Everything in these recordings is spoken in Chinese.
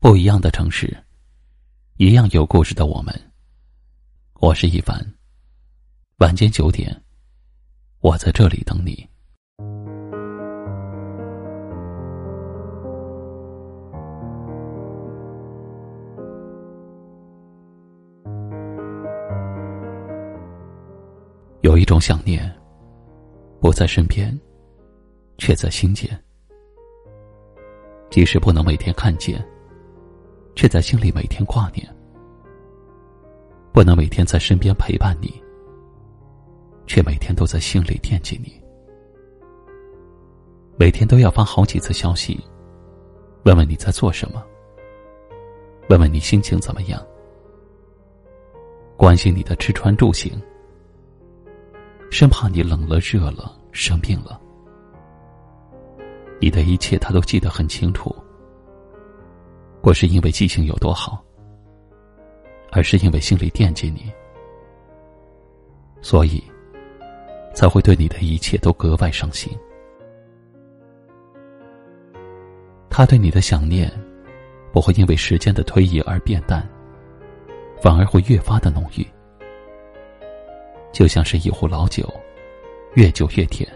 不一样的城市，一样有故事的我们。我是一凡。晚间九点，我在这里等你。有一种想念，不在身边，却在心间。即使不能每天看见。却在心里每天挂念，不能每天在身边陪伴你，却每天都在心里惦记你。每天都要发好几次消息，问问你在做什么，问问你心情怎么样，关心你的吃穿住行，生怕你冷了、热了、生病了，你的一切他都记得很清楚。不是因为记性有多好，而是因为心里惦记你，所以才会对你的一切都格外上心。他对你的想念，不会因为时间的推移而变淡，反而会越发的浓郁，就像是一壶老酒，越久越甜。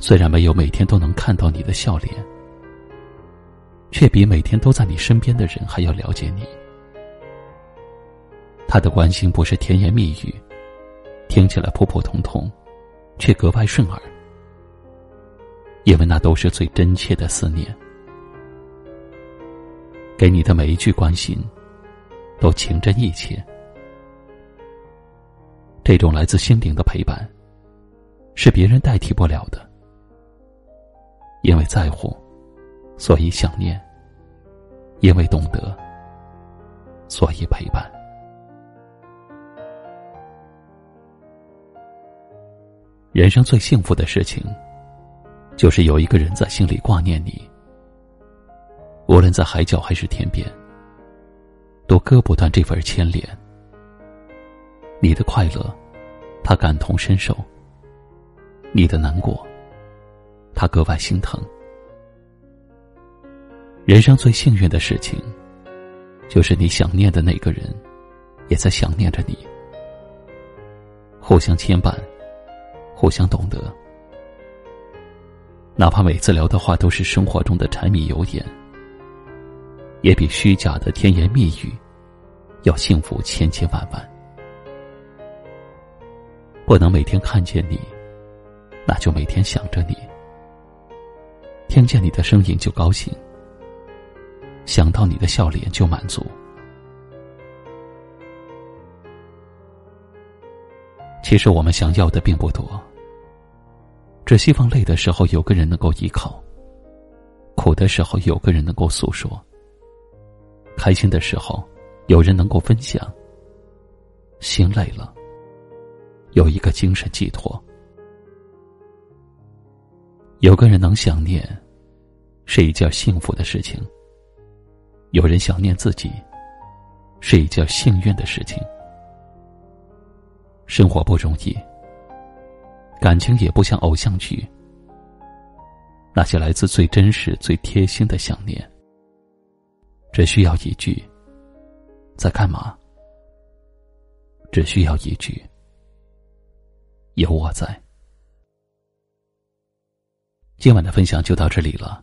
虽然没有每天都能看到你的笑脸。却比每天都在你身边的人还要了解你。他的关心不是甜言蜜语，听起来普普通通，却格外顺耳，因为那都是最真切的思念。给你的每一句关心，都情真意切。这种来自心灵的陪伴，是别人代替不了的，因为在乎。所以想念，因为懂得，所以陪伴。人生最幸福的事情，就是有一个人在心里挂念你。无论在海角还是天边，都割不断这份牵连。你的快乐，他感同身受；你的难过，他格外心疼。人生最幸运的事情，就是你想念的那个人，也在想念着你。互相牵绊，互相懂得，哪怕每次聊的话都是生活中的柴米油盐，也比虚假的甜言蜜语要幸福千千万万。不能每天看见你，那就每天想着你。听见你的声音就高兴。想到你的笑脸就满足。其实我们想要的并不多，只希望累的时候有个人能够依靠，苦的时候有个人能够诉说，开心的时候有人能够分享，心累了有一个精神寄托，有个人能想念，是一件幸福的事情。有人想念自己，是一件幸运的事情。生活不容易，感情也不像偶像剧。那些来自最真实、最贴心的想念，只需要一句“在干嘛”，只需要一句“有我在”。今晚的分享就到这里了。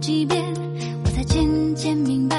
几遍，我才渐渐明白。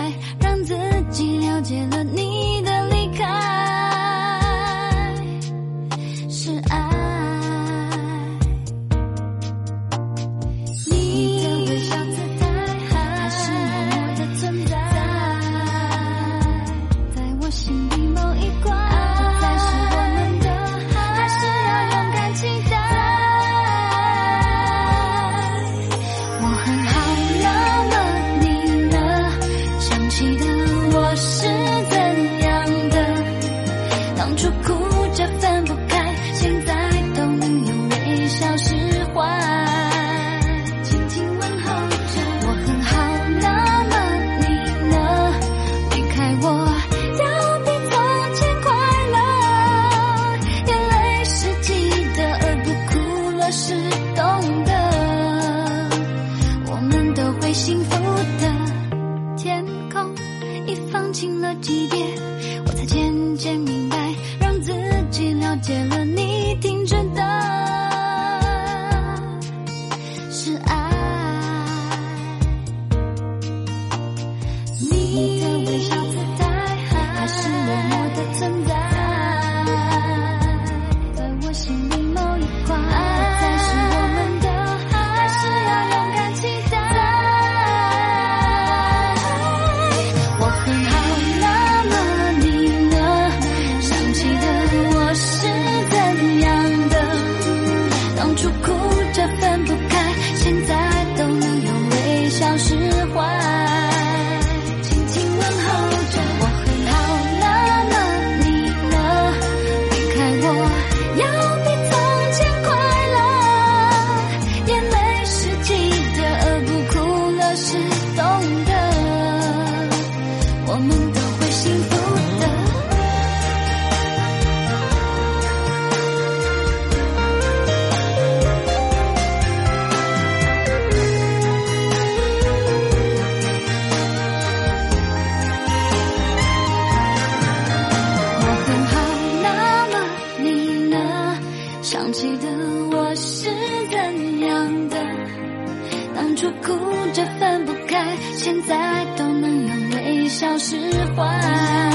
先明白让自己了解了笑释怀。